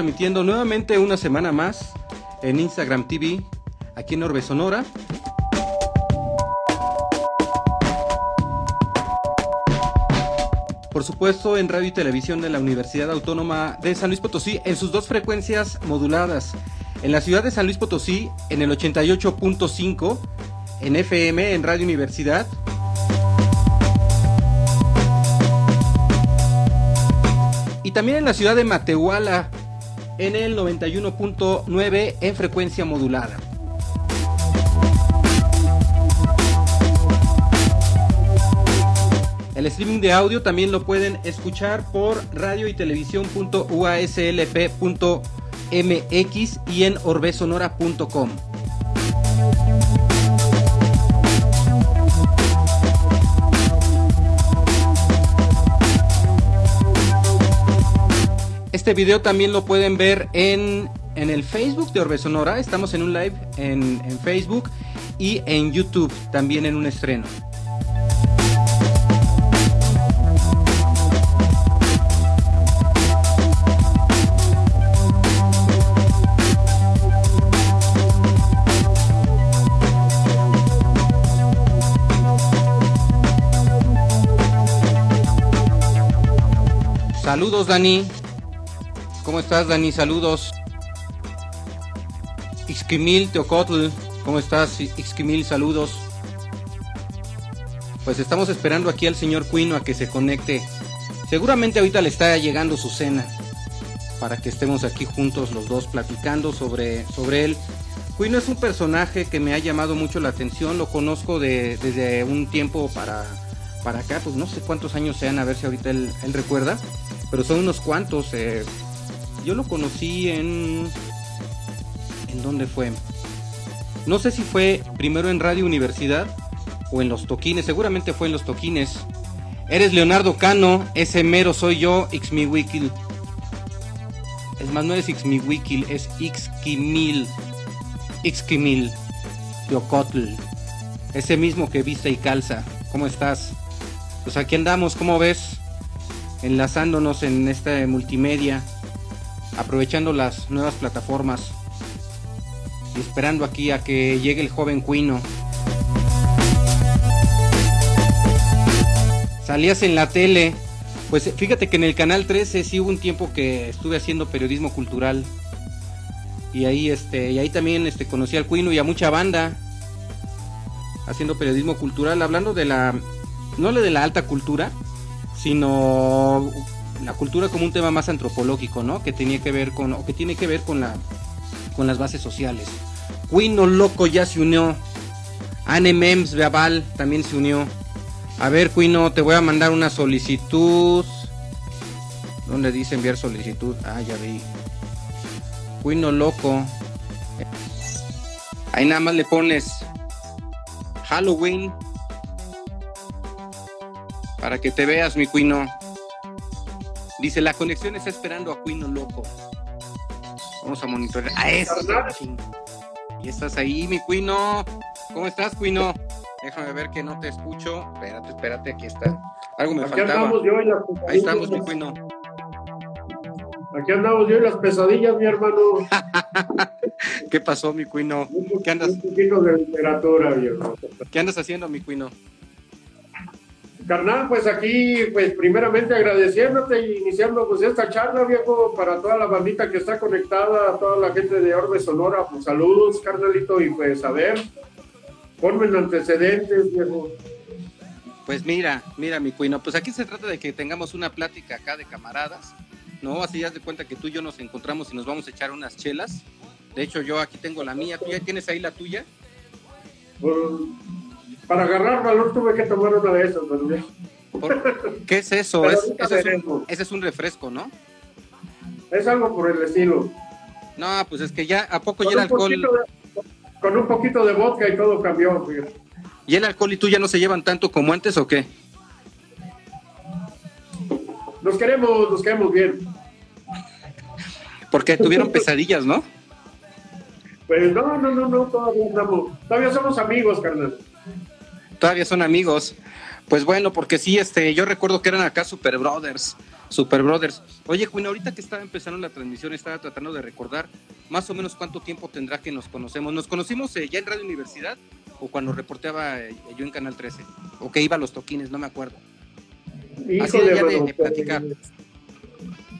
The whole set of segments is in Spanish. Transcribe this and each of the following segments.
Transmitiendo nuevamente una semana más en Instagram TV, aquí en Orbe Sonora. Por supuesto, en radio y televisión de la Universidad Autónoma de San Luis Potosí, en sus dos frecuencias moduladas. En la ciudad de San Luis Potosí, en el 88.5, en FM, en Radio Universidad. Y también en la ciudad de Matehuala, en el 91.9 en frecuencia modulada. El streaming de audio también lo pueden escuchar por radio y televisión.uaslp.mx y en orbesonora.com. Este video también lo pueden ver en, el Facebook de Orbe Sonora. Estamos en un live en, en Facebook y en YouTube también en un estreno. Saludos Dani. ¿Cómo estás, Dani? Saludos. Ixquimil Teocotl, ¿cómo estás? Ixquimil, saludos. Pues estamos esperando aquí al señor Cuino a que se conecte. Seguramente ahorita le está llegando su cena para que estemos aquí juntos los dos platicando sobre, sobre él. Cuino es un personaje que me ha llamado mucho la atención, lo conozco desde un tiempo para, para acá, pues no sé cuántos años sean, a ver si ahorita él, recuerda, pero son unos cuantos. Eh, yo lo conocí en... ¿En dónde fue? No sé si fue primero en Radio Universidad o en Los Toquines, seguramente fue en Los Toquines. Eres Leonardo Cano, ese mero soy yo, Ixmiwikil. Es más, no es Ixmiwikil, es Ixquimil. Ixquimil. Teocotl. Ese mismo que viste y calza. ¿Cómo estás? Pues aquí andamos, ¿cómo ves? Enlazándonos en esta multimedia aprovechando las nuevas plataformas y esperando aquí a que llegue el joven Cuino. Salías en la tele, pues fíjate que en el canal 13 sí hubo un tiempo que estuve haciendo periodismo cultural. Y ahí este y ahí también este conocí al Cuino y a mucha banda haciendo periodismo cultural, hablando de la no de la alta cultura, sino la cultura como un tema más antropológico, ¿no? Que tenía que ver con, o que tiene que ver con la, con las bases sociales. Quino Loco ya se unió. Anne Mems Beaval también se unió. A ver, Quino, te voy a mandar una solicitud. ¿Dónde dice enviar solicitud? Ah, ya vi. Quino Loco. Ahí nada más le pones Halloween. Para que te veas, mi Quino. Dice, la conexión está esperando a Cuino Loco. Vamos a monitorear. A eso. Y estás ahí, mi Cuino. ¿Cómo estás, Cuino? Déjame ver que no te escucho. Espérate, espérate, aquí está. Algo me aquí Andamos yo y las ahí estamos, mi Cuino. Aquí andamos yo y las pesadillas, mi hermano. ¿Qué pasó, mi Cuino? ¿Qué andas? Un poquito de literatura, viejo. ¿Qué andas haciendo, mi Cuino? Carnal, pues aquí, pues primeramente agradeciéndote y iniciando pues esta charla, viejo, para toda la bandita que está conectada, toda la gente de Orbe Sonora, pues saludos, carnalito, y pues a ver, ponme en antecedentes, viejo. Pues mira, mira mi cuino, pues aquí se trata de que tengamos una plática acá de camaradas, ¿no? Así ya de cuenta que tú y yo nos encontramos y nos vamos a echar unas chelas. De hecho, yo aquí tengo la mía, ¿tú ya tienes ahí la tuya? Pues, para agarrar valor tuve que tomar una de esas, ¿Qué es eso? ese, es un, refresco, ¿no? Es algo por el estilo. No, pues es que ya, ¿a poco ya el alcohol? con un poquito de vodka y todo cambió. ¿Y el alcohol y tú ya no se llevan tanto como antes o qué? Nos queremos, nos queremos bien. Porque tuvieron pesadillas, ¿no? Pues no, no, no, no, todavía todavía somos amigos, carnal todavía son amigos. Pues bueno, porque sí, este, yo recuerdo que eran acá Super Brothers. Super Brothers. Oye, Juan, ahorita que estaba empezando la transmisión, estaba tratando de recordar más o menos cuánto tiempo tendrá que nos conocemos. ¿Nos conocimos eh, ya en Radio Universidad o cuando reporteaba eh, yo en Canal 13? O que iba a los toquines, no me acuerdo. Así de, ya de, platicar.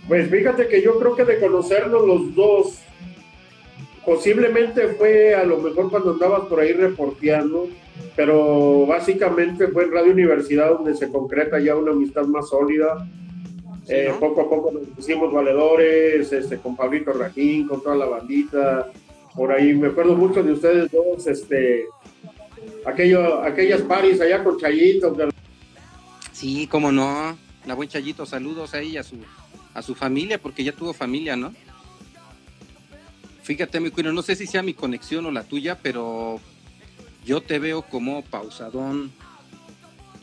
Pues fíjate que yo creo que de conocernos los dos, posiblemente fue a lo mejor cuando andabas por ahí reporteando, pero básicamente fue en Radio Universidad donde se concreta ya una amistad más sólida eh, poco a poco nos pusimos valedores, este, con Pablito Rajín, con toda la bandita. Por ahí me acuerdo mucho de ustedes dos, este, aquello, aquellas paris allá con Chayito. Sí, cómo no. La buen Chayito, saludos a ella, a su, a su familia, porque ya tuvo familia, ¿no? Fíjate, mi cuino, no sé si sea mi conexión o la tuya, pero yo te veo como pausadón.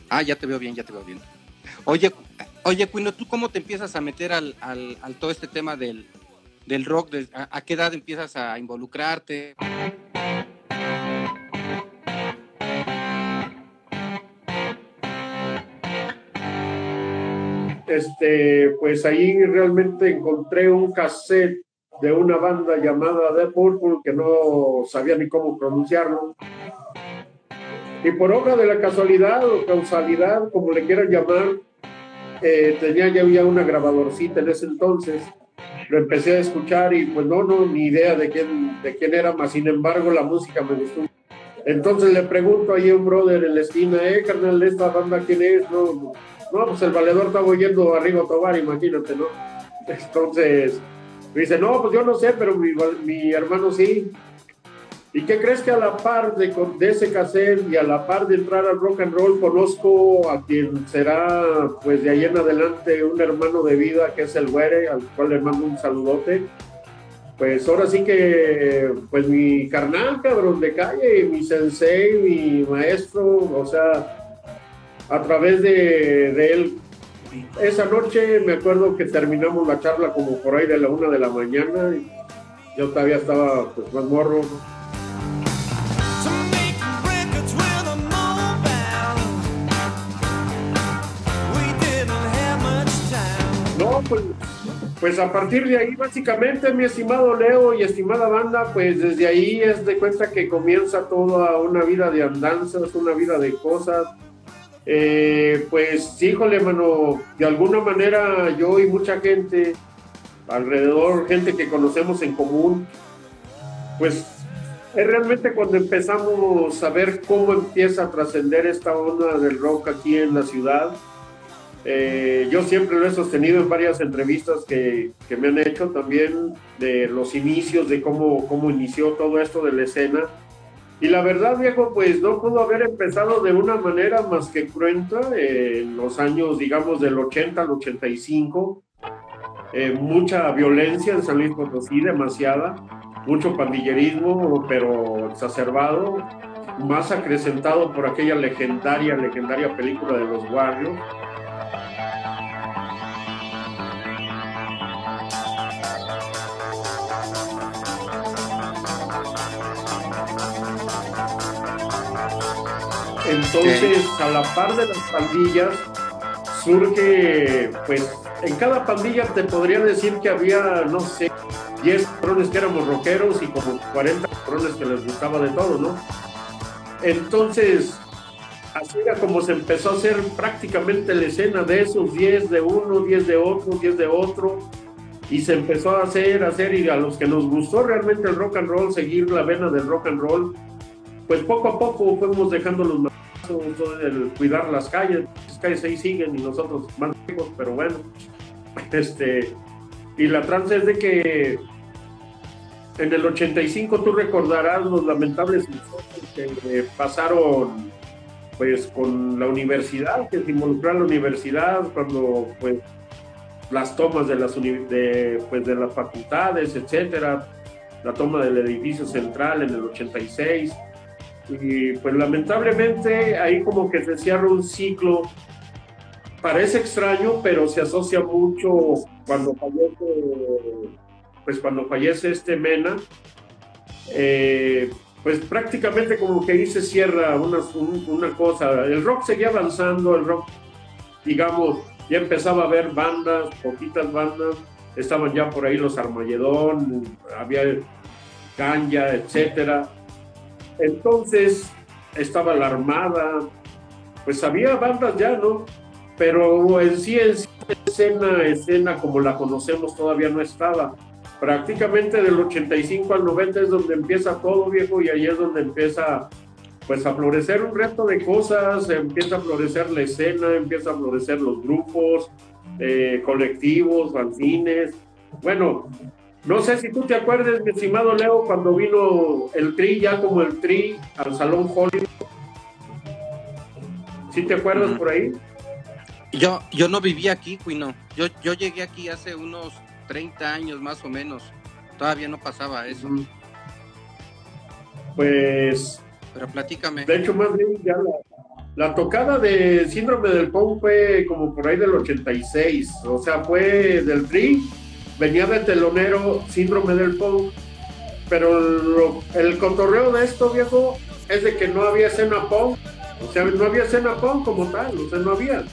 Ah, ya te veo bien, ya te veo bien. Oye, Oye, Cuino, ¿tú cómo te empiezas a meter al, todo este tema del, rock? a, qué edad empiezas a involucrarte? Este, pues ahí realmente encontré un cassette de una banda llamada The Purple que no sabía ni cómo pronunciarlo. Y por obra de la casualidad o causalidad, como le quieran llamar, eh, tenía ya había una grabadorcita en ese entonces, lo empecé a escuchar y pues no, no, ni idea de quién, de quién era, más sin embargo la música me gustó. Entonces le pregunto ahí a un brother en la esquina, eh, carnal, ¿esta banda quién es? No, no pues el valedor estaba oyendo arriba Tobar, imagínate, ¿no? Entonces, me dice, no, pues yo no sé, pero mi, mi hermano sí. ¿Y qué crees que a la par de, de, ese cassette y a la par de entrar al rock and roll conozco a quien será pues de ahí en adelante un hermano de vida que es el Güere, al cual le mando un saludote. Pues ahora sí que pues mi carnal, cabrón de calle, mi sensei, mi maestro, o sea, a través de, de él. Esa noche me acuerdo que terminamos la charla como por ahí de la una de la mañana. Y yo todavía estaba pues más morro. Pues, pues a partir de ahí, básicamente, mi estimado Leo y estimada banda, pues desde ahí es de cuenta que comienza toda una vida de andanzas, una vida de cosas. Eh, pues, híjole, mano, de alguna manera yo y mucha gente alrededor, gente que conocemos en común, pues es realmente cuando empezamos a ver cómo empieza a trascender esta onda del rock aquí en la ciudad eh, yo siempre lo he sostenido en varias entrevistas que, que, me han hecho también de los inicios, de cómo, cómo inició todo esto de la escena. Y la verdad, viejo, pues no pudo haber empezado de una manera más que cruenta en los años, digamos, del 80 al 85. Eh, mucha violencia en San Luis Potosí, demasiada. Mucho pandillerismo, pero exacerbado. Más acrecentado por aquella legendaria, legendaria película de los Warriors Entonces, a la par de las pandillas, surge, pues, en cada pandilla te podría decir que había, no sé, 10 cabrones que éramos rockeros y como 40 cabrones que les gustaba de todo, ¿no? Entonces, así era como se empezó a hacer prácticamente la escena de esos 10 de uno, 10 de otro, 10 de otro, y se empezó a hacer, a hacer, y a los que nos gustó realmente el rock and roll, seguir la vena del rock and roll, pues poco a poco fuimos dejando los el cuidar las calles, las calles ahí siguen y nosotros más lejos, pero bueno, este, y la trance es de que en el 85 tú recordarás los lamentables que pasaron pues con la universidad, que se involucró a la universidad cuando pues las tomas de las, de, pues, de las facultades, etcétera, la toma del edificio central en el 86, y pues lamentablemente ahí como que se cierra un ciclo. Parece extraño, pero se asocia mucho cuando fallece, pues cuando fallece este Mena, eh, pues prácticamente como que ahí se cierra una, cosa. El rock seguía avanzando, el rock, digamos, ya empezaba a haber bandas, poquitas bandas, estaban ya por ahí los Armagedón, había Canya, etcétera. Entonces estaba la Armada, pues había bandas ya, ¿no? Pero en sí, en sí, escena, escena como la conocemos todavía no estaba. Prácticamente del 85 al 90 es donde empieza todo viejo y ahí es donde empieza pues a florecer un resto de cosas, empieza a florecer la escena, empieza a florecer los grupos, eh, colectivos, fanzines. Bueno, no sé si tú te acuerdas, mi estimado Leo, cuando vino el Tri, ya como el Tri, al Salón Hollywood. ¿Sí te acuerdas por ahí? Yo, yo no vivía aquí, Cuino. Yo, yo llegué aquí hace unos 30 años más o menos. Todavía no pasaba eso. Pues pero platícame. De hecho, más bien ya la, tocada de Síndrome del Pong fue como por ahí del 86. O sea, fue del Tri, venía de telonero Síndrome del Pong. Pero el cotorreo de esto, viejo, es de que no había escena Pong. O sea, no había escena Pong como tal. O sea, no había.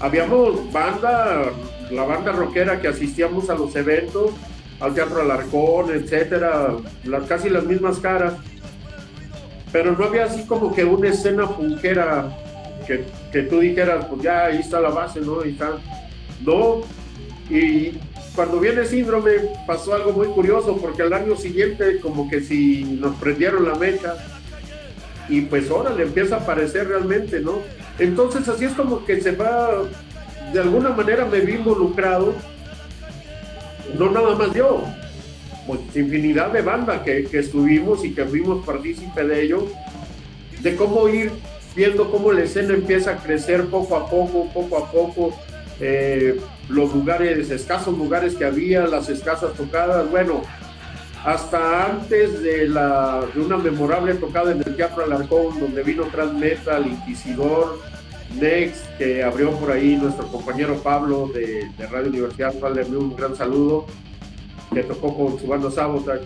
Habíamos banda, la banda rockera que asistíamos a los eventos, al Teatro Alarcón, etcétera, las, casi las mismas caras pero no había así como que una escena punkera que, que tú dijeras, pues ya ahí está la base, ¿no? Ahí está. No, y cuando viene síndrome pasó algo muy curioso porque al año siguiente como que si nos prendieron la mecha y pues ahora le empieza a aparecer realmente, ¿no? Entonces así es como que se va, de alguna manera me vi involucrado, no nada más yo, pues, infinidad de bandas que, que, estuvimos y que fuimos partícipe de ello, de cómo ir viendo cómo la escena empieza a crecer poco a poco, poco a poco, eh, los lugares, escasos lugares que había, las escasas tocadas, bueno, hasta antes de, la, de una memorable tocada en el Teatro Alarcón, donde vino Transmetal, Inquisidor, Next, que abrió por ahí nuestro compañero Pablo de, de Radio Universidad, le un gran saludo que tocó con su banda Sabotage.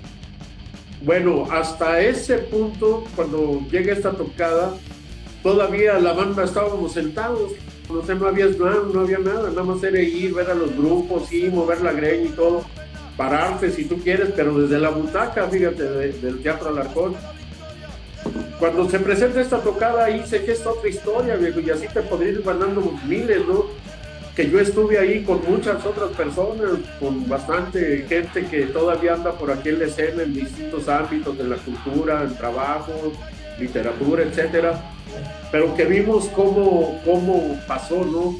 Bueno, hasta ese punto, cuando llega esta tocada, todavía la banda estábamos sentados, no sé, no había nada, no había nada, nada más era ir, ver a los grupos, sí, mover la greña y todo, pararse si tú quieres, pero desde la butaca, fíjate, del Teatro Alarcón. Cuando se presenta esta tocada ahí sé que es otra historia, viejo, y así te podría ir mandando miles, ¿no? que yo estuve ahí con muchas otras personas, con bastante gente que todavía anda por aquí en la escena en distintos ámbitos de la cultura, en trabajo, literatura, etcétera, pero que vimos cómo, cómo pasó, ¿no?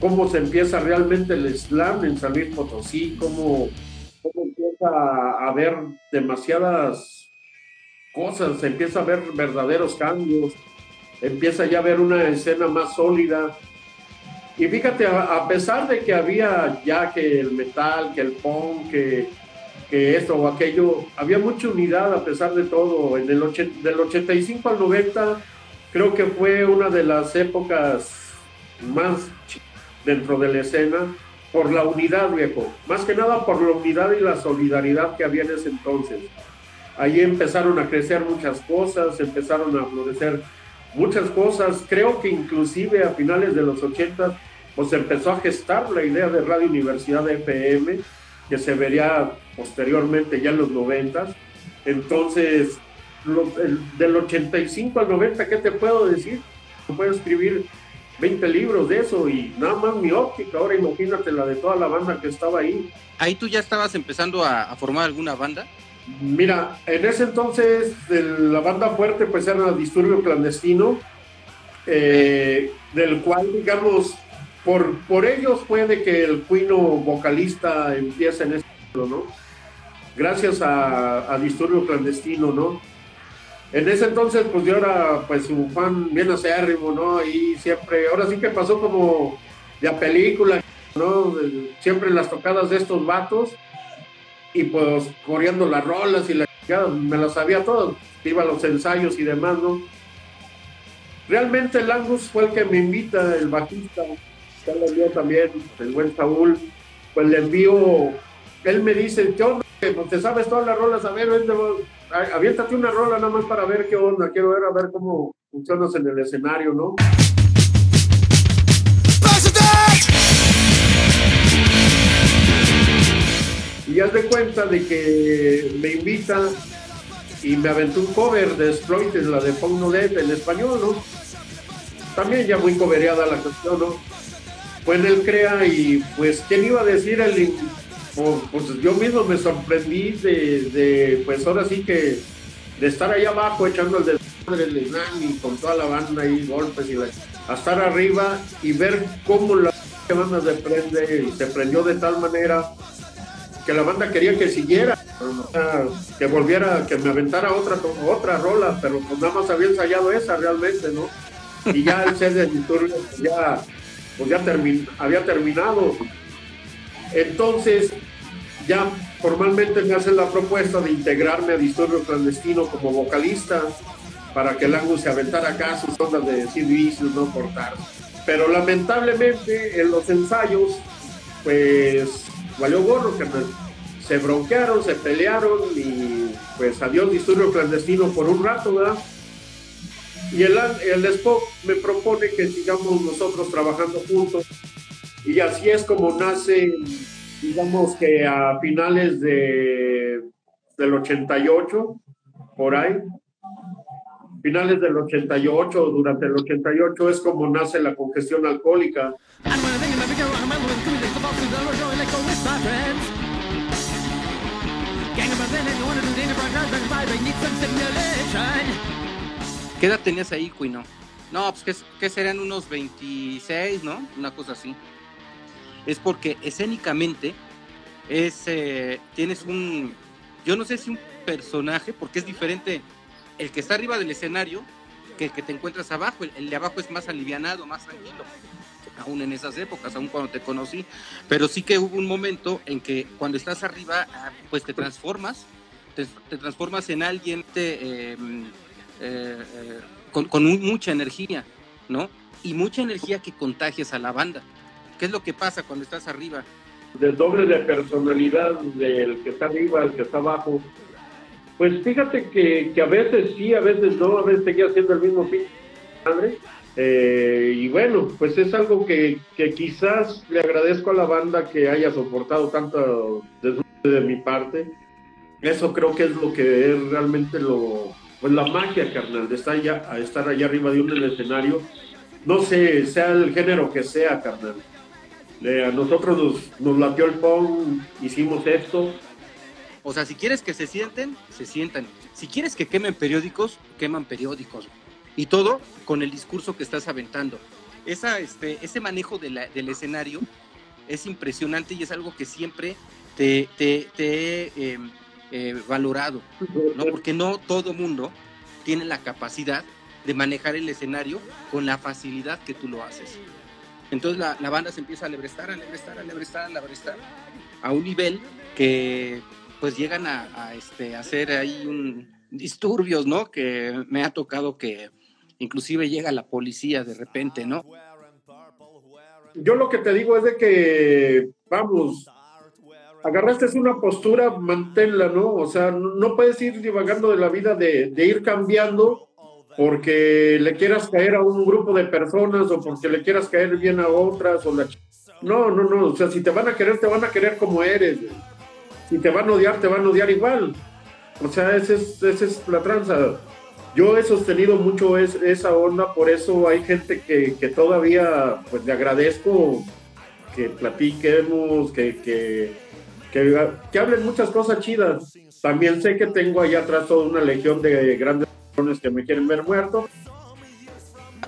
Cómo se empieza realmente el slam en San Luis Potosí, cómo, cómo empieza a haber demasiadas cosas, se empieza a ver verdaderos cambios, empieza ya a haber una escena más sólida, y fíjate, a, pesar de que había ya que el metal, que el punk, que, que esto o aquello, había mucha unidad a pesar de todo. En el del 85 al 90 creo que fue una de las épocas más dentro de la escena por la unidad, viejo. Más que nada por la unidad y la solidaridad que había en ese entonces. Ahí empezaron a crecer muchas cosas, empezaron a florecer muchas cosas. Creo que inclusive a finales de los 80 pues empezó a gestar la idea de Radio Universidad FM, que se vería posteriormente ya en los 90. Entonces, del 85 al 90, ¿qué te puedo decir? Puedo escribir 20 libros de eso y nada más mi óptica. Ahora imagínate la de toda la banda que estaba ahí. ¿Ahí tú ya estabas empezando a, formar alguna banda? Mira, en ese entonces la banda fuerte pues era Disturbio Clandestino, eh, del cual digamos por, por ellos puede que el cuino vocalista empiece en esto, ¿no? Gracias a, a, Disturbio Clandestino, ¿no? En ese entonces, pues yo era pues un fan bien acérrimo, ¿no? Y siempre, ahora sí que pasó como de película, ¿no? Siempre las tocadas de estos vatos y pues corriendo las rolas y la me las sabía todo, iba a los ensayos y demás, ¿no? Realmente el Angus fue el que me invita, el bajista, ya lo envió también el buen Saúl, pues le envío, él me dice, ¿qué onda? Pues te sabes todas las rolas, a ver, aviéntate una rola nada más para ver qué onda, quiero ver a ver cómo funcionas en el escenario, ¿no? Y haz de cuenta de que me invita y me aventó un cover de Exploited, la de Pong No Dead en español, ¿no? También ya muy cobereada la canción, ¿no? Pues Fue en el CREA y pues, ¿quién iba a decir el pues yo mismo me sorprendí de, pues ahora sí que de estar ahí abajo echando el desmadre el y con toda la banda ahí, golpes y a estar arriba y ver cómo la banda se prende, se prendió de tal manera que la banda quería que siguiera, que volviera, que me aventara otra, otra rola, pero pues nada más había ensayado esa realmente, ¿no? Y ya el set de pues ya, pues ya había terminado. Entonces, ya formalmente me hacen la propuesta de integrarme a Disturbio Clandestino como vocalista para que el Angus se aventara acá sus ondas de Sid no cortar. Pero lamentablemente en los ensayos, pues valió gorro, que se bronquearon, se pelearon y pues adiós disturbio clandestino por un rato, ¿verdad? Y el, el Spock me propone que sigamos nosotros trabajando juntos y así es como nace, digamos que a finales de, del 88, por ahí, finales del 88, durante el 88 es como nace la congestión alcohólica. ¿Qué edad tenías ahí, Cuino? No, pues que, serían unos 26, ¿no? Una cosa así. Es porque escénicamente es, eh, tienes un, yo no sé si un personaje, porque es diferente el que está arriba del escenario que el que te encuentras abajo. El, de abajo es más alivianado, más tranquilo aún en esas épocas, aún cuando te conocí, pero sí que hubo un momento en que cuando estás arriba, ah, pues te transformas, te, transformas en alguien eh, eh, con, mucha energía, ¿no? Y mucha energía que contagias a la banda. ¿Qué es lo que pasa cuando estás arriba? Del doble de personalidad del que está arriba al que está abajo. Pues fíjate que, a veces sí, a veces no, a veces seguía haciendo el mismo fin. Eh, y bueno, pues es algo que, quizás le agradezco a la banda que haya soportado tanto de mi parte. Eso creo que es lo que es realmente lo, pues la magia, carnal, de estar allá, estar allá arriba de un escenario. No sé, sea el género que sea, carnal. A nosotros nos, nos latió el pong, hicimos esto. O sea, si quieres que se sienten, se sientan. Si quieres que quemen periódicos, queman periódicos. Y todo con el discurso que estás aventando. Esa, este, ese manejo de la, del escenario es impresionante y es algo que siempre te, te, te he em, eh, valorado, ¿no? Porque no todo mundo tiene la capacidad de manejar el escenario con la facilidad que tú lo haces. Entonces la, banda se empieza a lebrestar, a lebrestar, a lebrestar, a a un nivel que pues llegan a, a este, hacer ahí un disturbios, ¿no? Que me ha tocado que inclusive llega la policía de repente, ¿no? Yo lo que te digo es de que, vamos, agarraste una postura, manténla, ¿no? O sea, no puedes ir divagando de la vida de, ir cambiando porque le quieras caer a un grupo de personas o porque le quieras caer bien a otras o No, no, no, o sea, si te van a querer, te van a querer como eres. Si te van a odiar, te van a odiar igual. O sea, esa es, esa es la tranza yo he sostenido mucho esa onda, por eso hay gente que, todavía pues le agradezco que platiquemos, que, que, que, hablen muchas cosas chidas. También sé que tengo allá atrás toda una legión de grandes que me quieren ver muerto.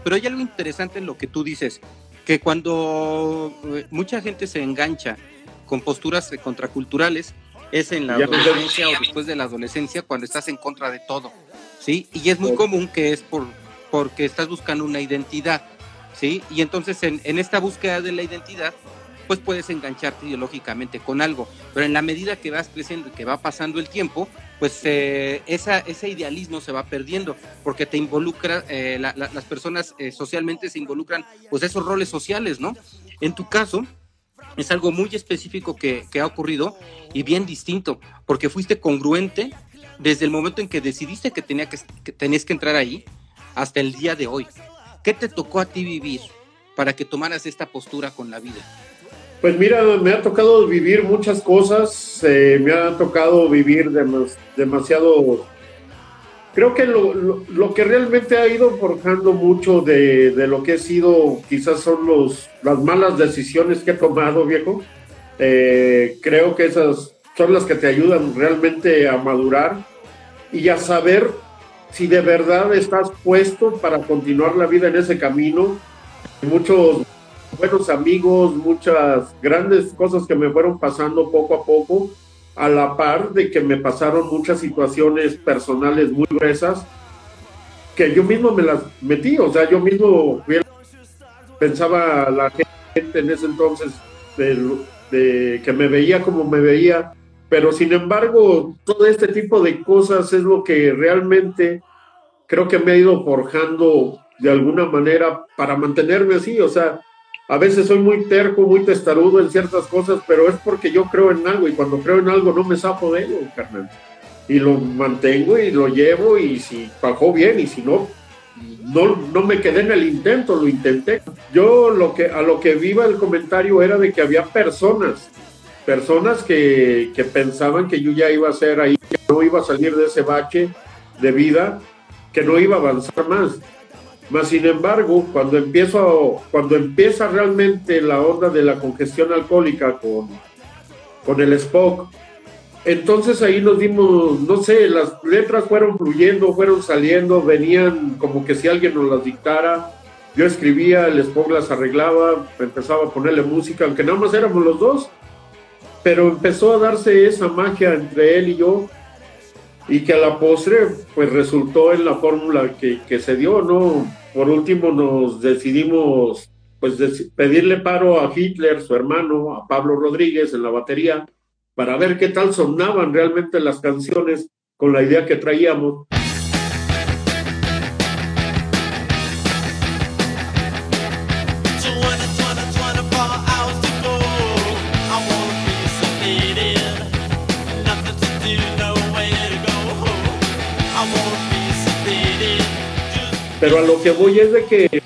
Pero hay algo interesante en lo que tú dices, que cuando eh, mucha gente se engancha con posturas contraculturales, es en la adolescencia o después de la adolescencia cuando estás en contra de todo ¿sí? Y es muy común que es por, porque estás buscando una identidad, ¿sí? Y entonces en, esta búsqueda de la identidad, pues puedes engancharte ideológicamente con algo, pero en la medida que vas creciendo y que va pasando el tiempo, pues eh, ese idealismo se va perdiendo, porque te involucra, eh, las personas eh, socialmente se involucran, pues esos roles sociales, ¿no? En tu caso, es algo muy específico que, que, ha ocurrido y bien distinto, porque fuiste congruente desde el momento en que decidiste que, tenía que, tenías que entrar ahí hasta el día de hoy. ¿Qué te tocó a ti vivir para que tomaras esta postura con la vida? Pues mira, me ha tocado vivir muchas cosas, eh, me ha tocado vivir demasiado... Creo que lo, que realmente ha ido forjando mucho de, lo que he sido, quizás son los, las malas decisiones que he tomado, viejo. Eh, creo que esas son las que te ayudan realmente a madurar y a saber si de verdad estás puesto para continuar la vida en ese camino. Muchos buenos amigos, muchas grandes cosas que me fueron pasando poco a poco, a la par de que me pasaron muchas situaciones personales muy gruesas, que yo mismo me las metí, o sea, yo mismo pensaba la gente en ese entonces de, que me veía como me veía, pero sin embargo, todo este tipo de cosas es lo que realmente creo que me ha ido forjando de alguna manera para mantenerme así, o sea, a veces soy muy terco, muy testarudo en ciertas cosas, pero es porque yo creo en algo y cuando creo en algo no me sapo de ello, carnal. Y lo mantengo y lo llevo y si bajó bien y si no, no, no me quedé en el intento, lo intenté. Yo lo que, a lo que viva el comentario era de que había personas, personas que, que pensaban que yo ya iba a ser ahí, que no iba a salir de ese bache de vida, que no iba a avanzar más. Más sin embargo, cuando empiezo, cuando empieza realmente la onda de la congestión alcohólica con, con el Spock, entonces ahí nos dimos, no sé, las letras fueron fluyendo, fueron saliendo, venían como que si alguien nos las dictara. Yo escribía, el Spock las arreglaba, empezaba a ponerle música, aunque nada más éramos los dos, pero empezó a darse esa magia entre él y yo y que a la postre pues resultó en la fórmula que, que se dio, ¿no? Por último nos decidimos pues pedirle paro a Hitler, su hermano, a Pablo Rodríguez en la batería, para ver qué tal sonaban realmente las canciones con la idea que traíamos. Pero a lo que voy es de que,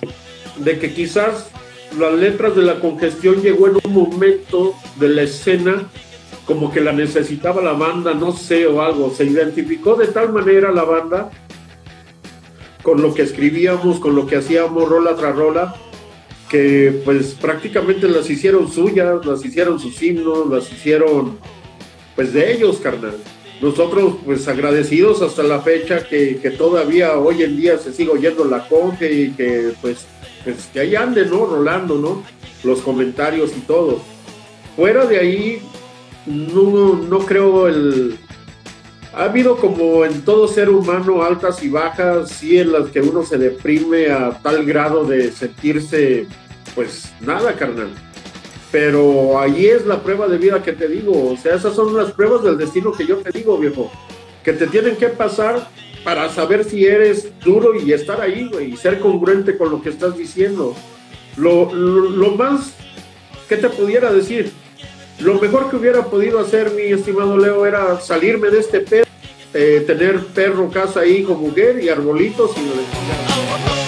de que quizás las letras de la congestión llegó en un momento de la escena como que la necesitaba la banda, no sé, o algo. Se identificó de tal manera la banda con lo que escribíamos, con lo que hacíamos rola tras rola, que pues prácticamente las hicieron suyas, las hicieron sus himnos, las hicieron pues de ellos, carnal nosotros pues agradecidos hasta la fecha que, todavía hoy en día se sigue oyendo la conge y que pues, pues, que ahí ande, ¿no? Rolando, ¿no? Los comentarios y todo. Fuera de ahí, no, no creo el... Ha habido como en todo ser humano altas y bajas, sí en las que uno se deprime a tal grado de sentirse pues nada, carnal pero ahí es la prueba de vida que te digo, o sea, esas son las pruebas del destino que yo te digo, viejo, que te tienen que pasar para saber si eres duro y estar ahí, güey, y ser congruente con lo que estás diciendo. Lo, lo, más que te pudiera decir, lo mejor que hubiera podido hacer, mi estimado Leo, era salirme de este pedo, eh, tener perro, casa, hijo, mujer y arbolitos y lo pues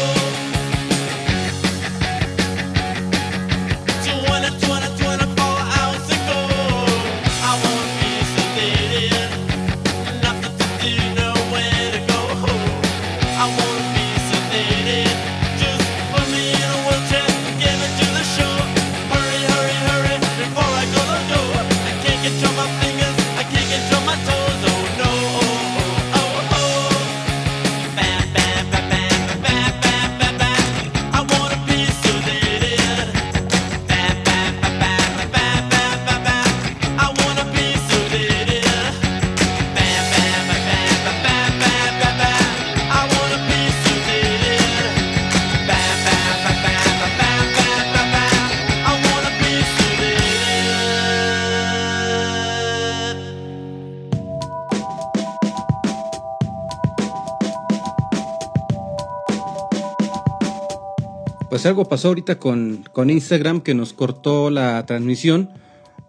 algo pasó ahorita con, con Instagram que nos cortó la transmisión.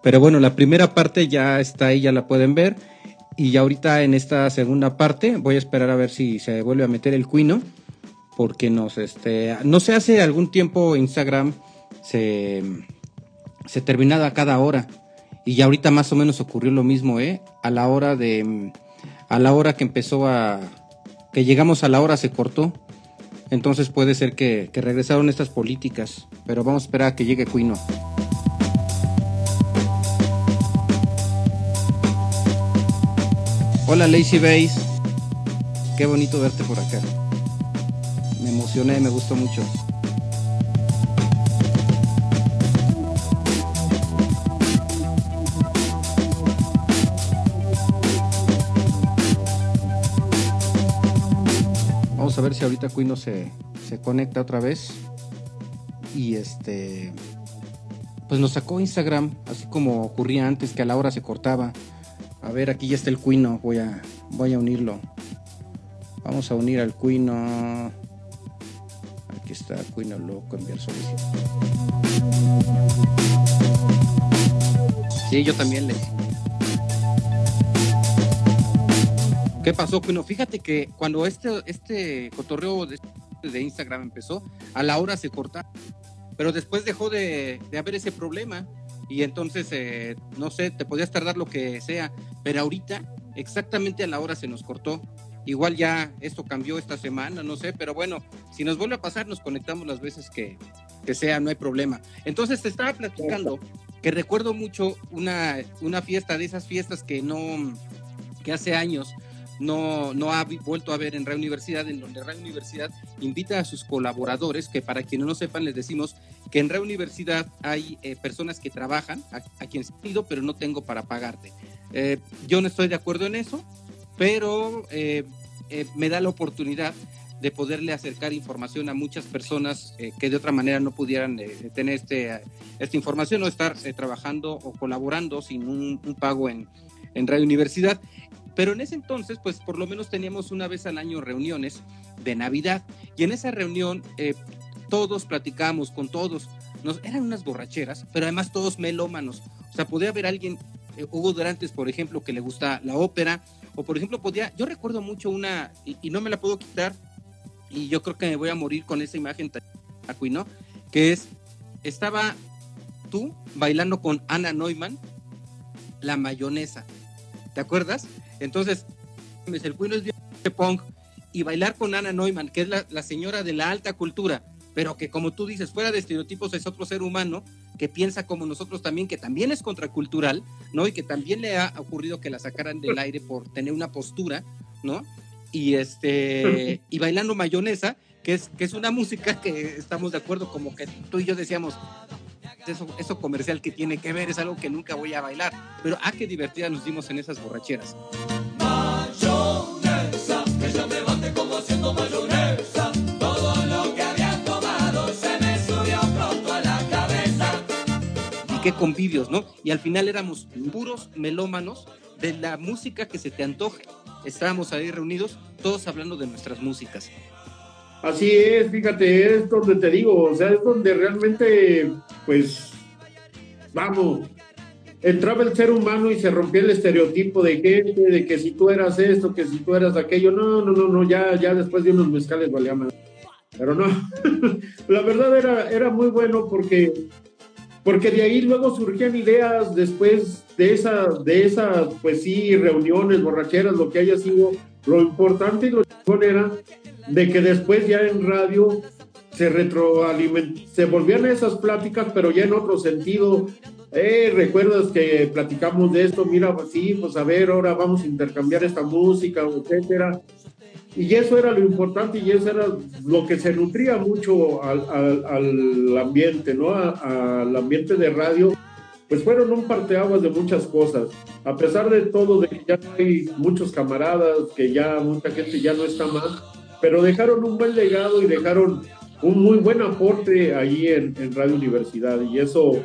Pero bueno, la primera parte ya está ahí, ya la pueden ver. Y ya ahorita en esta segunda parte voy a esperar a ver si se vuelve a meter el cuino. Porque nos, este, no sé, hace algún tiempo Instagram se, se terminaba a cada hora. Y ya ahorita más o menos ocurrió lo mismo, ¿eh? A la hora de. A la hora que empezó a. que llegamos a la hora se cortó. Entonces puede ser que, que regresaron estas políticas. Pero vamos a esperar a que llegue Cuino. Hola Lazy Base. Qué bonito verte por acá. Me emocioné, me gustó mucho. A ver si ahorita Cuino se, se conecta otra vez. Y este. Pues nos sacó Instagram, así como ocurría antes, que a la hora se cortaba. A ver, aquí ya está el cuino. Voy a, voy a unirlo. Vamos a unir al cuino. Aquí está cuino loco, enviar solicitud. Sí, yo también le. ¿Qué pasó, Cuino? Fíjate que cuando este, este cotorreo de, de Instagram empezó, a la hora se cortaba. Pero después dejó de, de haber ese problema y entonces, eh, no sé, te podías tardar lo que sea, pero ahorita exactamente a la hora se nos cortó. Igual ya esto cambió esta semana, no sé, pero bueno, si nos vuelve a pasar, nos conectamos las veces que, que sea, no hay problema. Entonces te estaba platicando que recuerdo mucho una, una fiesta de esas fiestas que no, que hace años no, no ha vuelto a ver en Radio Universidad, en donde Universidad invita a sus colaboradores, que para quienes no sepan les decimos que en Radio Universidad hay eh, personas que trabajan, a, a quienes pido, pero no tengo para pagarte. Eh, yo no estoy de acuerdo en eso, pero eh, me da la oportunidad de poderle acercar información a muchas personas que de otra manera no pudieran tener este, esta información o estar trabajando o colaborando sin un, un pago en, en Radio Universidad. Pero en ese entonces, pues por lo menos teníamos una vez al año reuniones de Navidad y en esa reunión eh, todos platicábamos con todos. Eran unas borracheras, pero además todos melómanos. O sea, podía haber alguien, eh, Hugo Durantes, por ejemplo, que le gusta la ópera, o por ejemplo, podía, yo recuerdo mucho una, y, y no me la puedo quitar, y yo creo que me voy a morir con esa imagen, ¿no? Que es, estaba tú bailando con Ana Neumann, la mayonesa. ¿Te acuerdas? Entonces, el Cuino es de punk y bailar con Ana Neumann, que es la, la, señora de la alta cultura, pero que como tú dices, fuera de estereotipos es otro ser humano que piensa como nosotros también, que también es contracultural, ¿no? Y que también le ha ocurrido que la sacaran del aire por tener una postura, ¿no? Y este y bailando mayonesa, que es, que es una música que estamos de acuerdo, como que tú y yo decíamos, eso, eso comercial que tiene que ver, es algo que nunca voy a bailar. Pero ah, qué divertida nos dimos en esas borracheras. Mayonesa, me bate como haciendo mayonesa. Todo lo que había tomado se me subió pronto a la cabeza. Y qué convivios, ¿no? Y al final éramos puros melómanos de la música que se te antoje. Estábamos ahí reunidos, todos hablando de nuestras músicas. Así es, fíjate, es donde te digo, o sea, es donde realmente, pues, vamos, entraba el ser humano y se rompía el estereotipo de gente, de que si tú eras esto, que si tú eras aquello, no, no, no, no, ya, ya después de unos mezcales valía más. Pero no, la verdad era, era muy bueno porque, porque de ahí luego surgían ideas después de esa, de esas, pues sí, reuniones, borracheras, lo que haya sido, lo importante y lo chingón era de que después ya en radio se retroaliment se volvían esas pláticas, pero ya en otro sentido. Eh, ¿Recuerdas que platicamos de esto? Mira, pues sí, pues a ver, ahora vamos a intercambiar esta música, etcétera. Y eso era lo importante y eso era lo que se nutría mucho al, al, ambiente, ¿no? Al ambiente de radio. Pues fueron un parteaguas de muchas cosas. A pesar de todo, de que ya hay muchos camaradas, que ya mucha gente ya no está más, pero dejaron un buen legado y dejaron un muy buen aporte ahí en, en Radio Universidad. Y eso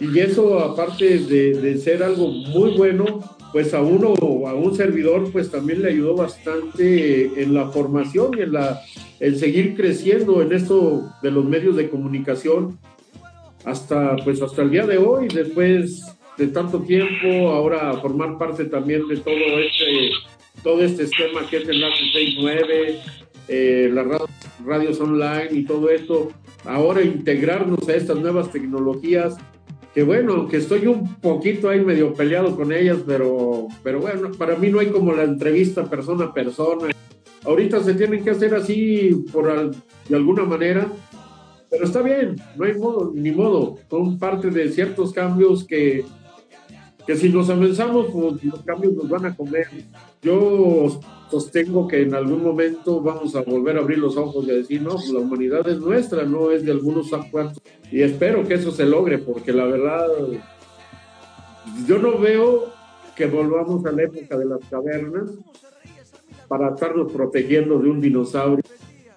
y eso aparte de, de, ser algo muy bueno pues a uno a un servidor pues también le ayudó bastante en la formación y en la el seguir creciendo en esto de los medios de comunicación hasta pues hasta el día de hoy después de tanto tiempo ahora formar parte también de todo este todo este esquema que es Enlace 69, eh, las radios online y todo esto, ahora integrarnos a estas nuevas tecnologías, que bueno, que estoy un poquito ahí medio peleado con ellas, pero, pero bueno, para mí no hay como la entrevista persona a persona. Ahorita se tienen que hacer así por de alguna manera, pero está bien, no hay modo, ni modo. Son parte de ciertos cambios que, que si nos avanzamos, pues los cambios nos van a comer. Yo sostengo que en algún momento vamos a volver a abrir los ojos y a decir, no, pues la humanidad es nuestra, no es de algunos cuantos. Y espero que eso se logre, porque la verdad, yo no veo que volvamos a la época de las cavernas para estarnos protegiendo de un dinosaurio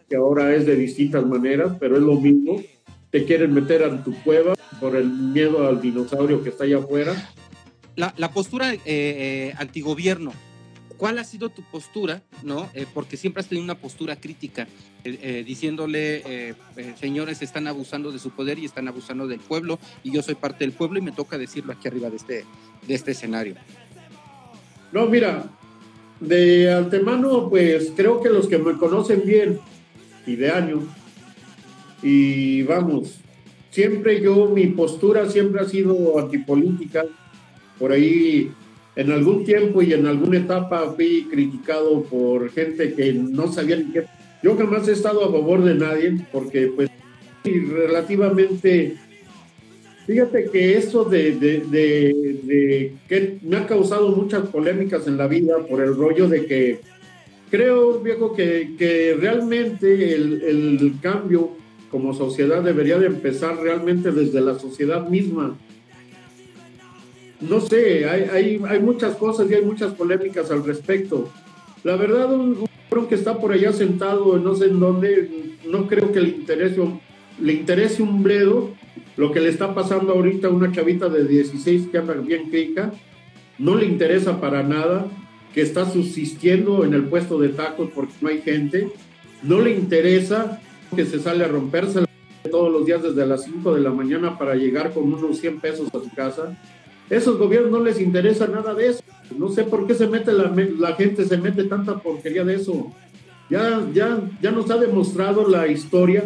que ahora es de distintas maneras, pero es lo mismo. Te quieren meter en tu cueva por el miedo al dinosaurio que está allá afuera. La, postura eh, eh, antigobierno ¿Cuál ha sido tu postura, no? Eh, porque siempre has tenido una postura crítica, eh, eh, diciéndole, señores, están abusando de su poder y están abusando del pueblo, y yo soy parte del pueblo y me toca decirlo aquí arriba de este, de este escenario. No, mira, de antemano, pues creo que los que me conocen bien y de años, y vamos, siempre yo, mi postura siempre ha sido antipolítica, por ahí en algún tiempo y en alguna etapa fui criticado por gente que no sabía ni qué. Yo jamás he estado a favor de nadie porque pues relativamente, fíjate que eso de, de, que me ha causado muchas polémicas en la vida por el rollo de que creo, viejo, que, que realmente el, el cambio como sociedad debería de empezar realmente desde la sociedad misma no sé, hay, hay, muchas cosas y hay muchas polémicas al respecto. La verdad, un, un que está por allá sentado, no sé en dónde, no creo que le interese, le interese un bledo lo que le está pasando ahorita a una chavita de 16 que anda bien crica, no le interesa para nada, que está subsistiendo en el puesto de tacos porque no hay gente, no le interesa que se sale a romperse todos los días desde las 5 de la mañana para llegar con unos 100 pesos a su casa esos gobiernos no les interesa nada de eso. No sé por qué se mete la, la gente, se mete tanta porquería de eso. Ya, ya, ya nos ha demostrado la historia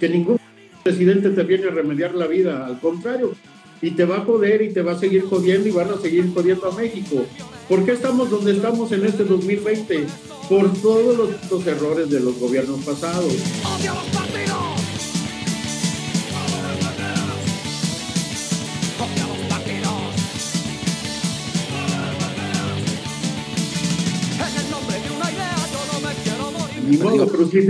que ningún presidente te viene a remediar la vida, al contrario, y te va a joder y te va a seguir jodiendo y van a seguir jodiendo a México. ¿Por qué estamos donde estamos en este 2020? Por todos los, errores de los gobiernos pasados.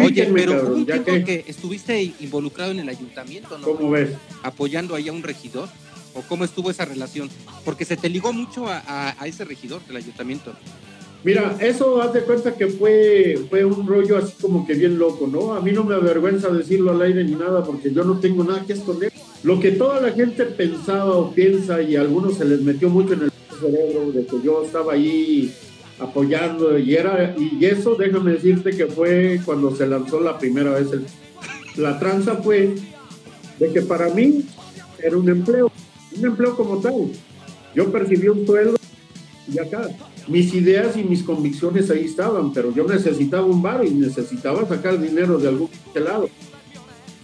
Oye, pero un tiempo que... estuviste involucrado en el ayuntamiento, ¿no? ¿Cómo ves? Apoyando ahí a un regidor. ¿O cómo estuvo esa relación? Porque se te ligó mucho a, ese regidor del ayuntamiento. Mira, eso haz de cuenta que fue, fue un rollo así como que bien loco, ¿no? A mí no me avergüenza decirlo al aire ni nada porque yo no tengo nada que esconder. Lo que toda la gente pensaba o piensa y a algunos se les metió mucho en el cerebro de que yo estaba ahí apoyando y era y eso déjame decirte que fue cuando se lanzó la primera vez el, la tranza fue de que para mí era un empleo un empleo como tal. Yo percibí un sueldo y acá. Mis ideas y mis convicciones ahí estaban pero yo necesitaba un bar y necesitaba sacar dinero de algún lado.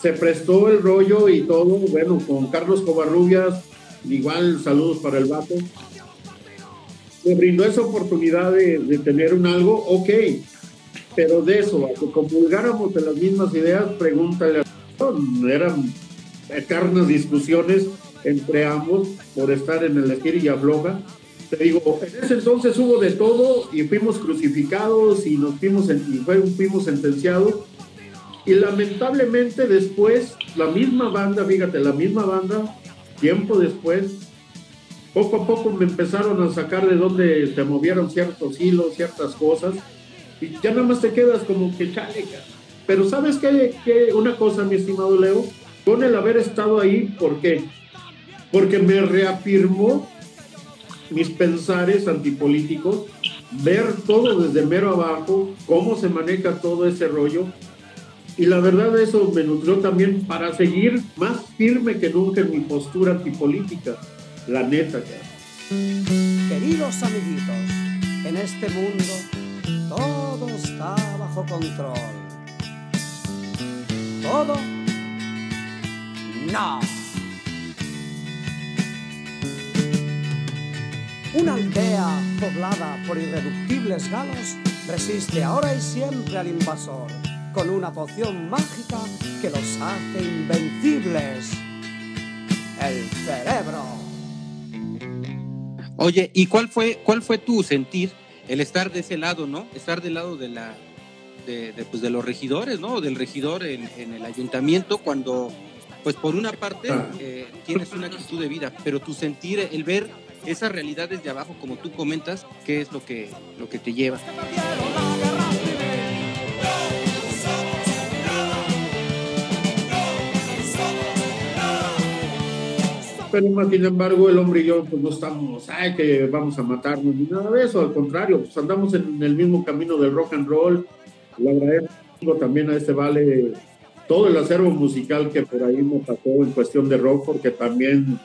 Se prestó el rollo y todo bueno con Carlos Covarrubias igual saludos para el vato me brindó esa oportunidad de, tener un algo, ok, pero de eso, a que comulgáramos de las mismas ideas, pregúntale a eran eternas discusiones entre ambos por estar en el esquir y afloja. Te digo, en ese entonces hubo de todo y fuimos crucificados y nos fuimos, y fuimos sentenciados. Y lamentablemente después, la misma banda, fíjate, la misma banda, tiempo después, poco a poco me empezaron a sacar de donde te movieron ciertos hilos, ciertas cosas, y ya nada más te quedas como que chaleca. Pero sabes que una cosa, mi estimado Leo, con el haber estado ahí, ¿por qué? Porque me reafirmó mis pensares antipolíticos, ver todo desde mero abajo, cómo se maneja todo ese rollo. Y la verdad eso me nutrió también para seguir más firme que nunca en mi postura antipolítica la neta, Queridos amiguitos, en este mundo todo está bajo control. Todo no. Una aldea poblada por irreductibles galos resiste ahora y siempre al invasor con una poción mágica que los hace invencibles. El cerebro. Oye, ¿y cuál fue, cuál fue tu sentir el estar de ese lado, ¿no? Estar del lado de la de, de, pues de los regidores, ¿no? Del regidor en, en, el ayuntamiento cuando, pues por una parte eh, tienes una actitud de vida, pero tu sentir, el ver esa realidad desde abajo, como tú comentas, ¿qué es lo que, lo que te lleva? Sin embargo el hombre y yo pues no estamos, ay, que vamos a matarnos ni nada de eso, al contrario, pues andamos en el mismo camino del rock and roll, le agradezco también a este vale todo el acervo musical que por ahí me pasó en cuestión de rock, porque también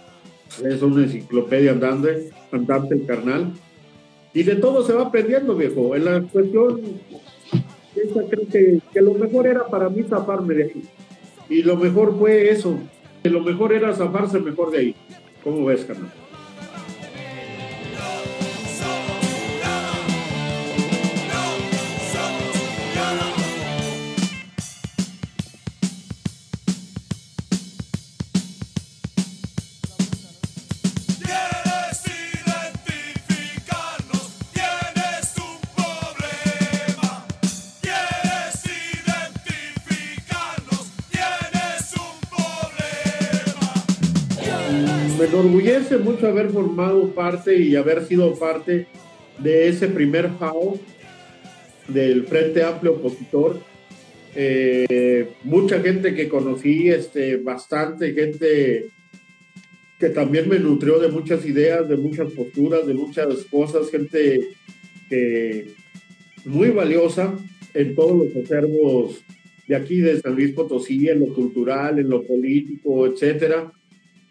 es una enciclopedia andante, andante el carnal, y de todo se va aprendiendo, viejo, en la cuestión, esa creo que, que lo mejor era para mí zafarme de ahí, y lo mejor fue eso, lo mejor era zafarse mejor de ahí. ¿Cómo ves, carnal? Enorgullece mucho haber formado parte y haber sido parte de ese primer FAO del Frente Amplio Opositor. Eh, mucha gente que conocí, este, bastante gente que también me nutrió de muchas ideas, de muchas posturas, de muchas cosas, gente muy valiosa en todos los acervos de aquí de San Luis Potosí, en lo cultural, en lo político, etcétera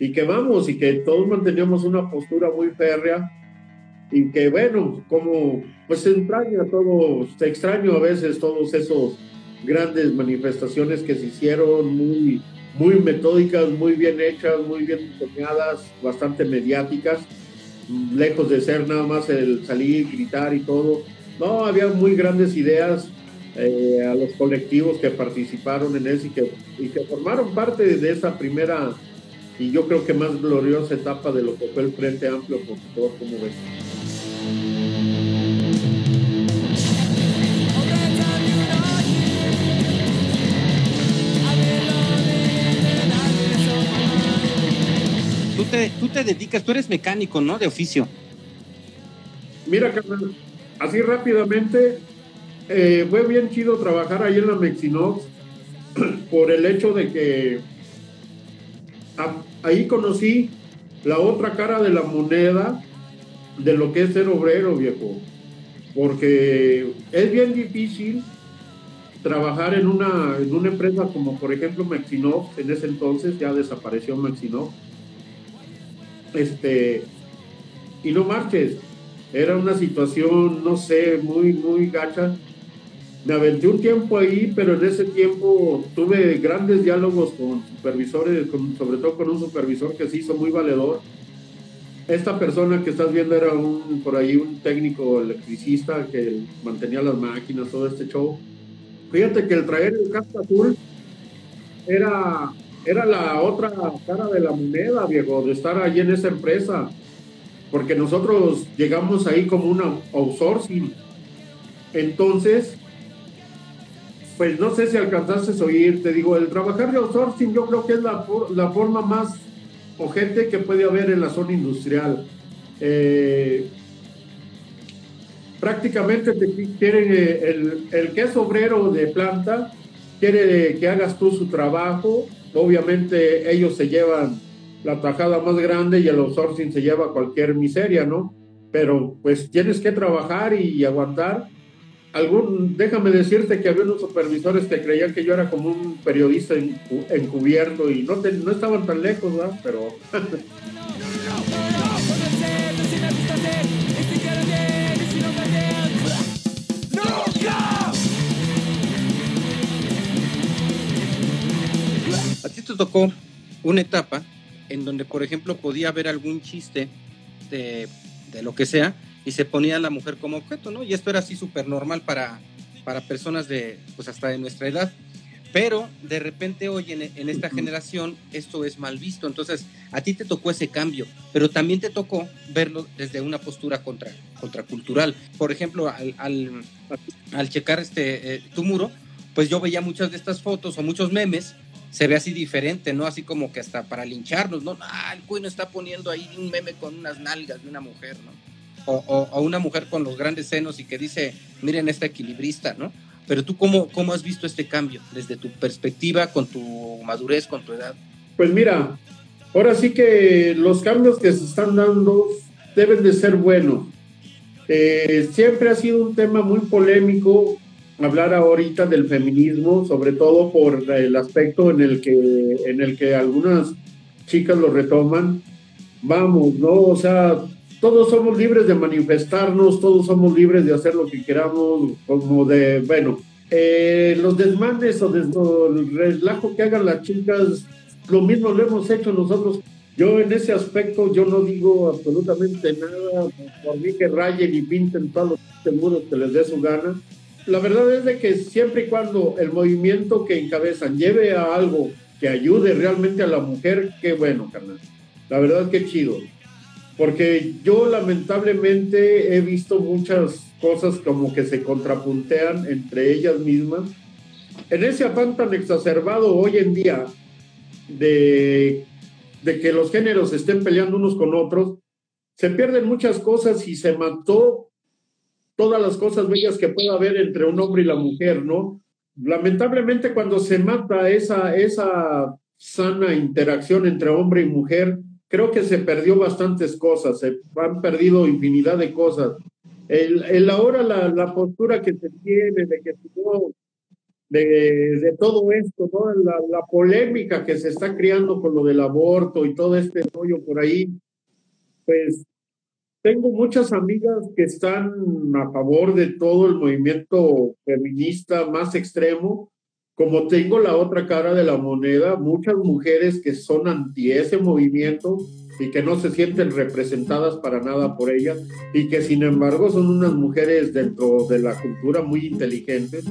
y que vamos, y que todos manteníamos una postura muy férrea, y que bueno, como pues se extraña todo, se extraño a veces todos esos grandes manifestaciones que se hicieron muy, muy metódicas, muy bien hechas, muy bien diseñadas, bastante mediáticas, lejos de ser nada más el salir, gritar y todo. No, había muy grandes ideas eh, a los colectivos que participaron en eso y que, y que formaron parte de esa primera y yo creo que más gloriosa etapa de lo que fue el Frente Amplio Opositor, como ves. Tú te, tú te dedicas, tú eres mecánico, ¿no? De oficio. Mira, carnal, así rápidamente, eh, fue bien chido trabajar ahí en la Mexinox por el hecho de que ahí conocí la otra cara de la moneda de lo que es ser obrero, viejo. Porque es bien difícil trabajar en una, en una empresa como por ejemplo Maxinox, en ese entonces ya desapareció Maxinox. Este, y no marches, era una situación, no sé, muy, muy gacha me aventé un tiempo ahí, pero en ese tiempo tuve grandes diálogos con supervisores, sobre todo con un supervisor que se hizo muy valedor. Esta persona que estás viendo era un, por ahí un técnico electricista que mantenía las máquinas, todo este show. Fíjate que el traer el casco azul era, era la otra cara de la moneda, viejo, de estar ahí en esa empresa. Porque nosotros llegamos ahí como una outsourcing. Entonces, pues no sé si alcanzaste a oír, te digo, el trabajar de outsourcing yo creo que es la, la forma más ojete que puede haber en la zona industrial. Eh, prácticamente te eh, el, el, que es obrero de planta quiere que hagas tú su trabajo, obviamente ellos se llevan la tajada más grande y el outsourcing se lleva cualquier miseria, ¿no? Pero pues tienes que trabajar y aguantar algún, déjame decirte que había unos supervisores que creían que yo era como un periodista encubierto y no, te, no estaban tan lejos, ¿verdad? Pero... A ti te tocó una etapa en donde, por ejemplo, podía haber algún chiste de de lo que sea, y se ponía a la mujer como objeto, ¿no? Y esto era así súper normal para, para personas de, pues hasta de nuestra edad. Pero de repente hoy en, en, esta generación esto es mal visto. Entonces a ti te tocó ese cambio, pero también te tocó verlo desde una postura contra, contracultural. Por ejemplo, al, al, al checar este, eh, tu muro, pues yo veía muchas de estas fotos o muchos memes, se ve así diferente, ¿no? Así como que hasta para lincharnos, ¿no? Ah, el cuino está poniendo ahí un meme con unas nalgas de una mujer, ¿no? O, o, o una mujer con los grandes senos y que dice, miren esta equilibrista, ¿no? Pero tú, cómo, ¿cómo has visto este cambio desde tu perspectiva, con tu madurez, con tu edad? Pues mira, ahora sí que los cambios que se están dando deben de ser buenos. Eh, siempre ha sido un tema muy polémico hablar ahorita del feminismo, sobre todo por el aspecto en el que, en el que algunas chicas lo retoman. Vamos, ¿no? O sea, todos somos libres de manifestarnos, todos somos libres de hacer lo que queramos, como de, bueno, eh, los desmanes o, des, o el relajo que hagan las chicas, lo mismo lo hemos hecho nosotros. Yo en ese aspecto, yo no digo absolutamente nada, por mí que rayen y pinten todos los muros que les dé su gana. La verdad es de que siempre y cuando el movimiento que encabezan lleve a algo que ayude realmente a la mujer, qué bueno, carnal. La verdad que chido porque yo lamentablemente he visto muchas cosas como que se contrapuntean entre ellas mismas. En ese afán tan exacerbado hoy en día de, de que los géneros estén peleando unos con otros, se pierden muchas cosas y se mató todas las cosas bellas que pueda haber entre un hombre y la mujer, ¿no? Lamentablemente cuando se mata esa, esa sana interacción entre hombre y mujer, creo que se perdió bastantes cosas, se han perdido infinidad de cosas. El, el ahora la, la, postura que se tiene de que de, de todo esto, ¿no? la, la, polémica que se está creando con lo del aborto y todo este rollo por ahí, pues tengo muchas amigas que están a favor de todo el movimiento feminista más extremo, como tengo la otra cara de la moneda, muchas mujeres que son anti ese movimiento y que no se sienten representadas para nada por ellas y que sin embargo son unas mujeres dentro de la cultura muy inteligentes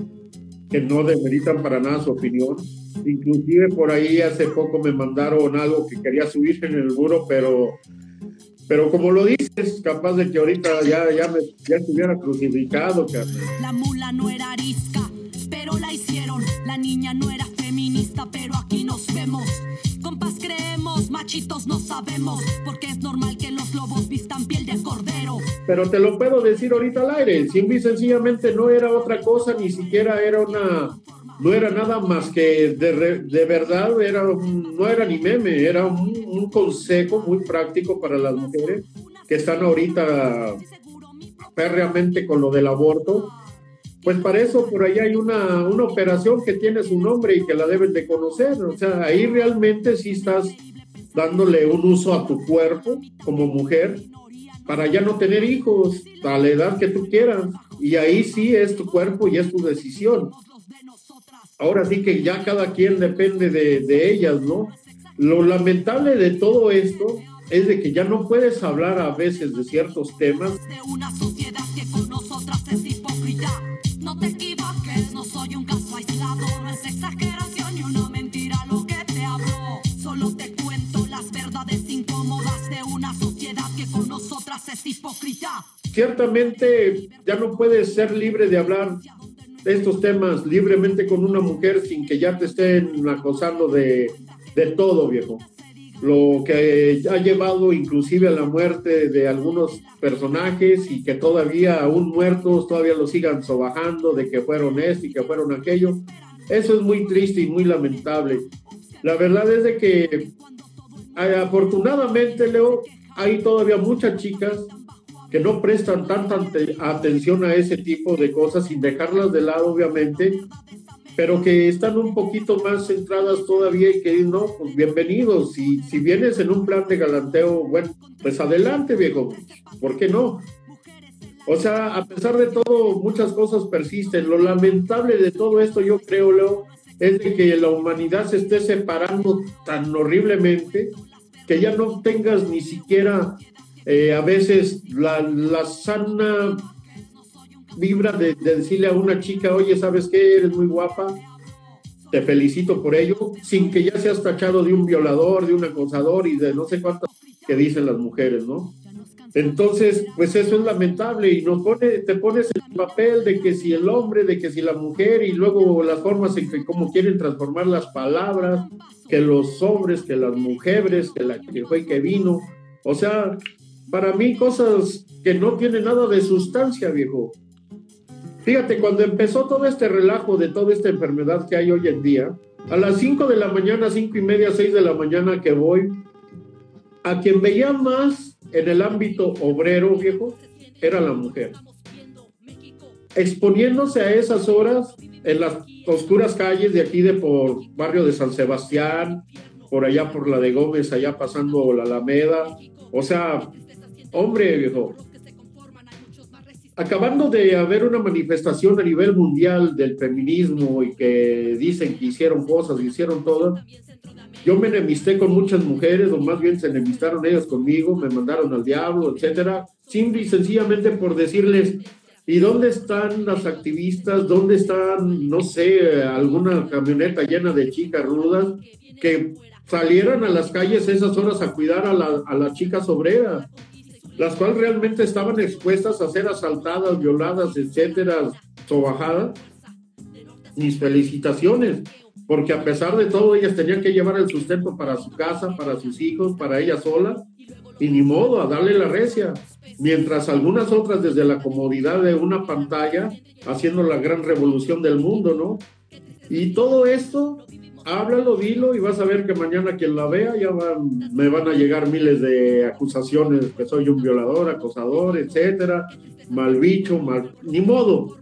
que no demeritan para nada su opinión. Inclusive por ahí hace poco me mandaron algo que quería subir en el muro, pero pero como lo dices, capaz de que ahorita ya, ya, me, ya estuviera crucificado. La mula no era arisca. La niña no era feminista, pero aquí nos vemos. Compas creemos, machitos no sabemos, porque es normal que los lobos vistan piel de cordero. Pero te lo puedo decir ahorita al aire, y sencillamente no era otra cosa, ni siquiera era una, no era nada más que de, de verdad, era no era ni meme, era un, un consejo muy práctico para las mujeres que están ahorita férreamente con lo del aborto pues para eso por ahí hay una, una operación que tiene su nombre y que la deben de conocer. O sea, ahí realmente sí estás dándole un uso a tu cuerpo como mujer para ya no tener hijos a la edad que tú quieras. Y ahí sí es tu cuerpo y es tu decisión. Ahora sí que ya cada quien depende de, de ellas, ¿no? Lo lamentable de todo esto es de que ya no puedes hablar a veces de ciertos temas. Es hipócrita. Ciertamente ya no puedes ser libre de hablar de estos temas libremente con una mujer sin que ya te estén acosando de, de todo, viejo lo que ha llevado inclusive a la muerte de algunos personajes y que todavía aún muertos todavía lo sigan sobajando de que fueron esto y que fueron aquello. Eso es muy triste y muy lamentable. La verdad es de que afortunadamente, Leo, hay todavía muchas chicas que no prestan tanta atención a ese tipo de cosas sin dejarlas de lado, obviamente, pero que están un poquito más centradas todavía y que no, pues bienvenidos. Si, si vienes en un plan de galanteo, bueno, pues adelante, viejo, ¿por qué no? O sea, a pesar de todo, muchas cosas persisten. Lo lamentable de todo esto, yo creo, Leo, es que la humanidad se esté separando tan horriblemente que ya no tengas ni siquiera eh, a veces la, sana vibra de, de decirle a una chica, oye, ¿sabes qué? Eres muy guapa, te felicito por ello, sin que ya seas tachado de un violador, de un acosador y de no sé cuántas que dicen las mujeres, ¿no? Entonces, pues eso es lamentable y nos pone, te pones el papel de que si el hombre, de que si la mujer y luego las formas en que cómo quieren transformar las palabras, que los hombres, que las mujeres, que la que fue que vino. O sea, para mí cosas que no tienen nada de sustancia, viejo. Fíjate, cuando empezó todo este relajo de toda esta enfermedad que hay hoy en día, a las 5 de la mañana, cinco y media, 6 de la mañana que voy, a quien veía más en el ámbito obrero, viejo, era la mujer. Exponiéndose a esas horas en las oscuras calles de aquí de por barrio de San Sebastián, por allá por la de Gómez, allá pasando la Alameda. O sea, hombre, viejo. Acabando de haber una manifestación a nivel mundial del feminismo y que dicen que hicieron cosas, hicieron todo, yo me enemisté con muchas mujeres, o más bien se enemistaron ellas conmigo, me mandaron al diablo, etcétera, simple y sencillamente por decirles, ¿y dónde están las activistas? ¿Dónde están, no sé, alguna camioneta llena de chicas rudas que salieran a las calles esas horas a cuidar a, la, a las chicas obreras? las cuales realmente estaban expuestas a ser asaltadas, violadas, etcétera, sobajadas. Mis felicitaciones porque a pesar de todo ellas tenían que llevar el sustento para su casa, para sus hijos, para ella sola, y ni modo, a darle la recia, mientras algunas otras desde la comodidad de una pantalla, haciendo la gran revolución del mundo, ¿no? Y todo esto, háblalo, dilo, y vas a ver que mañana quien la vea ya van, me van a llegar miles de acusaciones que soy un violador, acosador, etcétera, mal bicho, mal, ni modo,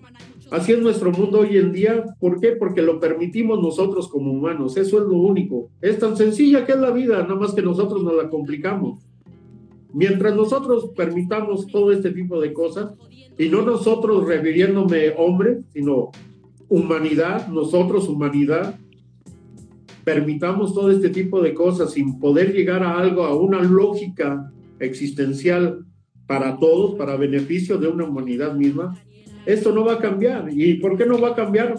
Así es nuestro mundo hoy en día. ¿Por qué? Porque lo permitimos nosotros como humanos. Eso es lo único. Es tan sencilla que es la vida, nada más que nosotros nos la complicamos. Mientras nosotros permitamos todo este tipo de cosas, y no nosotros refiriéndome hombre, sino humanidad, nosotros humanidad, permitamos todo este tipo de cosas sin poder llegar a algo, a una lógica existencial para todos, para beneficio de una humanidad misma, esto no va a cambiar. ¿Y por qué no va a cambiar?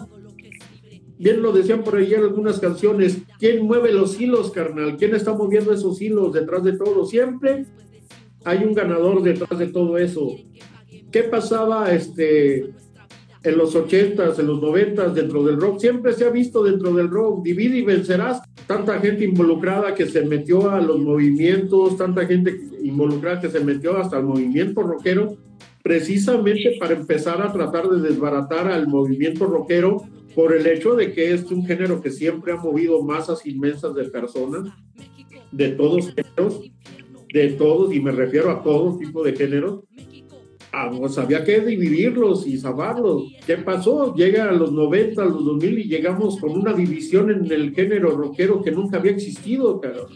Bien lo decían por en algunas canciones. ¿Quién mueve los hilos, carnal? ¿Quién está moviendo esos hilos detrás de todo? Siempre hay un ganador detrás de todo eso. ¿Qué pasaba este, en los ochentas, en los noventas, dentro del rock? Siempre se ha visto dentro del rock. Divide y vencerás. Tanta gente involucrada que se metió a los movimientos, tanta gente involucrada que se metió hasta el movimiento rockero precisamente para empezar a tratar de desbaratar al movimiento rockero por el hecho de que es un género que siempre ha movido masas inmensas de personas, de todos géneros, de todos, y me refiero a todo tipo de géneros. Ah, pues había que dividirlos y salvarlos. ¿Qué pasó? Llega a los 90, a los 2000 y llegamos con una división en el género rockero que nunca había existido, claro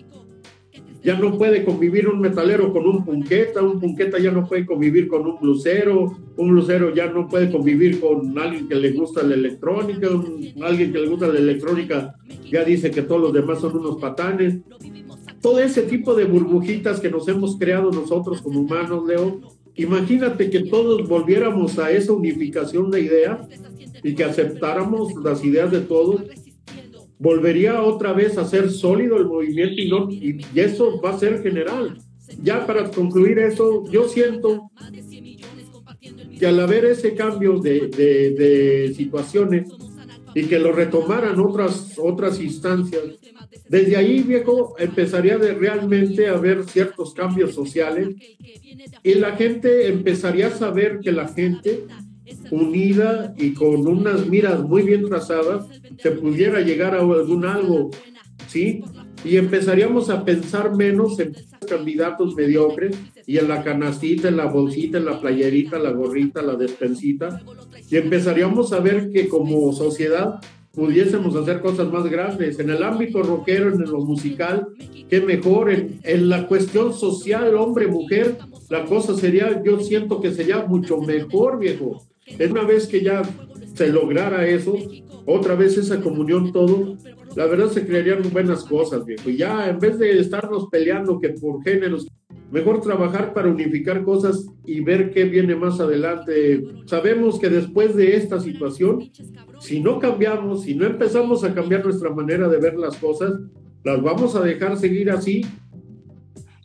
ya no puede convivir un metalero con un punqueta, un punqueta ya no puede convivir con un blusero, un blusero ya no puede convivir con alguien que le gusta la electrónica, alguien que le gusta la electrónica ya dice que todos los demás son unos patanes. Todo ese tipo de burbujitas que nos hemos creado nosotros como humanos, Leo, imagínate que todos volviéramos a esa unificación de ideas y que aceptáramos las ideas de todos volvería otra vez a ser sólido el movimiento y, no, y, eso va a ser general. Ya para concluir eso, yo siento que al haber ese cambio de, de, de situaciones y que lo retomaran otras, otras instancias, desde ahí, viejo, empezaría de realmente a haber ciertos cambios sociales y la gente empezaría a saber que la gente unida y con unas miras muy bien trazadas, se pudiera llegar a algún algo, ¿sí? Y empezaríamos a pensar menos en candidatos mediocres y en la canastita, en la bolsita, en la playerita, la gorrita, la despensita, y empezaríamos a ver que como sociedad pudiésemos hacer cosas más grandes. En el ámbito rockero, en lo musical, qué mejor. En, en la cuestión social, hombre-mujer, la cosa sería, yo siento que sería mucho mejor, viejo. Una vez que ya se lograra eso, otra vez esa comunión todo, la verdad se crearían buenas cosas, viejo. Y ya en vez de estarnos peleando que por géneros, Mejor trabajar para unificar cosas y ver qué viene más adelante. Sabemos que después de esta situación, si no cambiamos, si no empezamos a cambiar nuestra manera de ver las cosas, las vamos a dejar seguir así.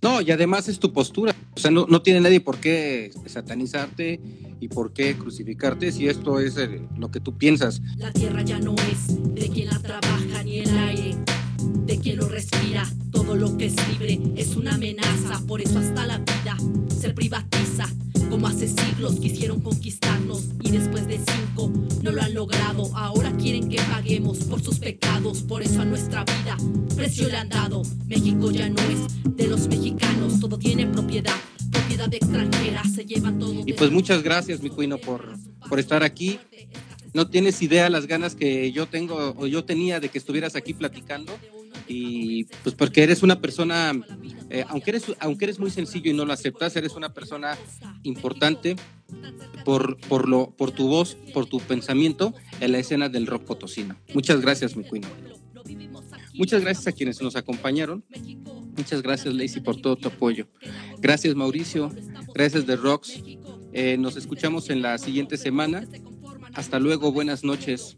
No, y además es tu postura. O sea, no, tiene nadie por qué satanizarte y por qué crucificarte si esto es eh, lo que tú piensas. La tierra ya no es de quien la trabaja ni el aire, de quien lo respira. Todo lo que es libre es una amenaza, por eso hasta la vida se privatiza. Como hace siglos quisieron conquistarnos y después de cinco no lo han logrado. Ahora quieren que paguemos por sus pecados, por eso a nuestra vida precio le han dado. México ya no es de los mexicanos, todo tiene propiedad. Propiedad extranjera, se llevan todo. Y pues muchas gracias, mi cuino, por, por estar aquí. No tienes idea las ganas que yo tengo o yo tenía de que estuvieras aquí platicando y pues porque eres una persona, eh, aunque, eres, aunque eres muy sencillo y no lo aceptas, eres una persona importante por, por, lo, por tu voz, por tu pensamiento en la escena del rock potosino. Muchas gracias, mi cuino. Muchas gracias a quienes nos acompañaron. Muchas gracias, Lacey, por todo tu apoyo. Gracias, Mauricio. Gracias, The Rocks. Eh, nos escuchamos en la siguiente semana. Hasta luego, buenas noches.